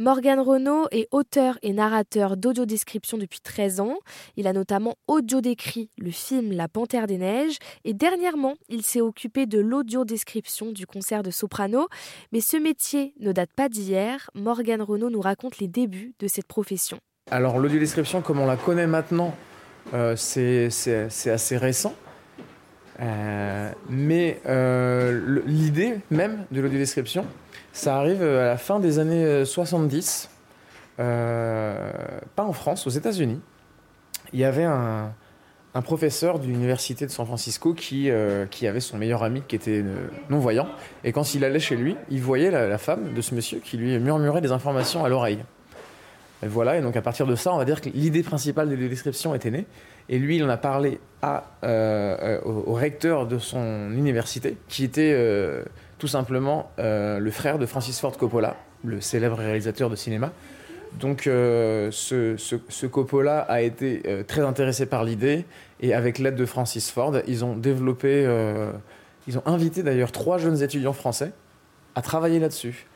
Morgan Renault est auteur et narrateur d'audiodescription depuis 13 ans. Il a notamment audio-décrit le film La Panthère des Neiges et dernièrement, il s'est occupé de l'audiodescription du concert de soprano. Mais ce métier ne date pas d'hier. Morgan Renault nous raconte les débuts de cette profession. Alors l'audiodescription, comme on la connaît maintenant, euh, c'est assez récent. Euh, mais euh, l'idée même de l'audiodescription, ça arrive à la fin des années 70, euh, pas en France, aux États-Unis. Il y avait un, professeur de l'université de San Francisco qui, avait son meilleur ami qui était non-voyant. Et quand il allait chez lui, il voyait la, femme de ce monsieur qui lui murmurait des informations à l'oreille. Et voilà, et donc à partir de ça, on va dire que l'idée principale de la description était née. Et lui, il en a parlé euh, au, recteur de son université, qui était euh, tout simplement euh, le frère de Francis Ford Coppola, le célèbre réalisateur de cinéma. Donc ce, ce, Coppola a été très intéressé par l'idée, et avec l'aide de Francis Ford, ils ont développé, ils ont invité d'ailleurs trois jeunes étudiants français à travailler là-dessus.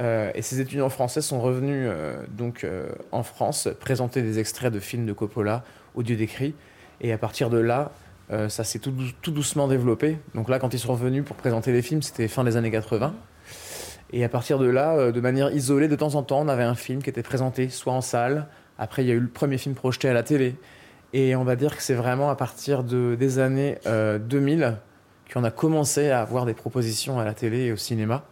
et ces étudiants français sont revenus donc en France présenter des extraits de films de Coppola audio décrit. Et à partir de là, euh, ça s'est tout, doucement développé. Donc là, quand ils sont revenus pour présenter les films, c'était fin des années 80. Et à partir de là, euh, de manière isolée, de temps en temps, on avait un film qui était présenté soit en salle. Après, il y a eu le premier film projeté à la télé. Et on va dire que c'est vraiment à partir de, des années 2000 euh, qu'on a commencé à avoir des propositions à la télé et au cinéma.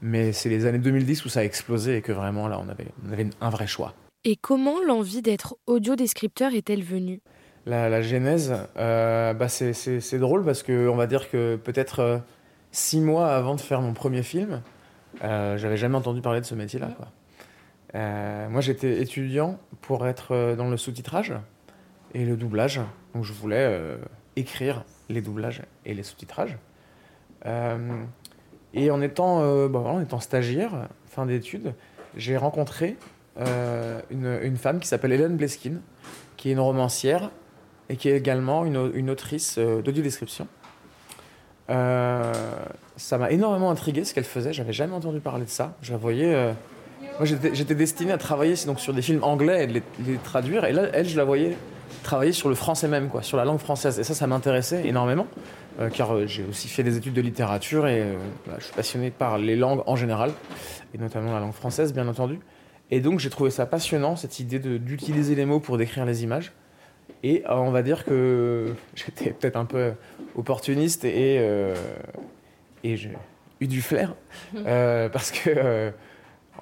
Mais c'est les années 2010 où ça a explosé et que vraiment là, on avait, on avait un vrai choix. Et comment l'envie d'être audio-descripteur est-elle venue? La, genèse, euh, bah c'est drôle parce que on va dire que peut-être euh, six mois avant de faire mon premier film, euh, j'avais jamais entendu parler de ce métier-là. Moi, j'étais étudiant pour être dans le sous-titrage et le doublage, donc je voulais écrire les doublages et les sous-titrages. et en étant, bah, en étant stagiaire, fin d'études, j'ai rencontré euh, une, femme qui s'appelle Hélène Bleskin, qui est une romancière et qui est également une, autrice euh, d'audio-description. Euh, ça m'a énormément intrigué ce qu'elle faisait, j'avais jamais entendu parler de ça. Je la voyais. moi, j'étais destiné à travailler donc, sur des films anglais et de les, traduire, et là, elle, je la voyais travailler sur le français même, quoi, sur la langue française. Et ça, ça m'intéressait énormément, car j'ai aussi fait des études de littérature et je suis passionné par les langues en général, et notamment la langue française, bien entendu. Et donc j'ai trouvé ça passionnant, cette idée d'utiliser les mots pour décrire les images. Et euh, on va dire que j'étais peut-être un peu opportuniste et, euh, et j'ai eu du flair. Euh, parce que,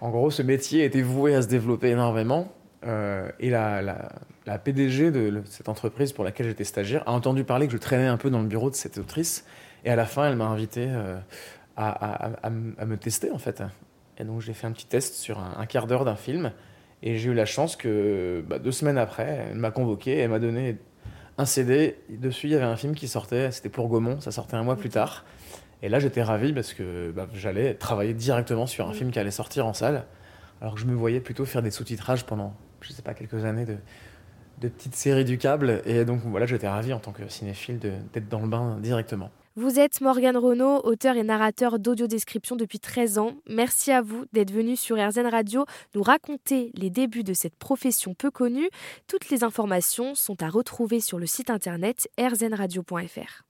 en gros, ce métier était voué à se développer énormément. et la, la, PDG de cette entreprise pour laquelle j'étais stagiaire a entendu parler que je traînais un peu dans le bureau de cette autrice. Et à la fin, elle m'a invité à, à, à, me tester, en fait. Et donc j'ai fait un petit test sur un, quart d'heure d'un film. Et j'ai eu la chance que bah, deux semaines après, elle m'a convoqué et elle m'a donné un CD. Dessus, il y avait un film qui sortait, c'était pour Gaumont, ça sortait un mois plus tard. Et là, j'étais ravi parce que bah, j'allais travailler directement sur un film qui allait sortir en salle. Alors que je me voyais plutôt faire des sous-titrages pendant, je sais pas, quelques années de, de petites séries du câble. Et donc voilà, j'étais ravi en tant que cinéphile d'être dans le bain directement. Vous êtes Morgane Renault, auteur et narrateur d'audiodescription depuis 13 ans. Merci à vous d'être venu sur RZN Radio nous raconter les débuts de cette profession peu connue. Toutes les informations sont à retrouver sur le site internet rzenradio.fr.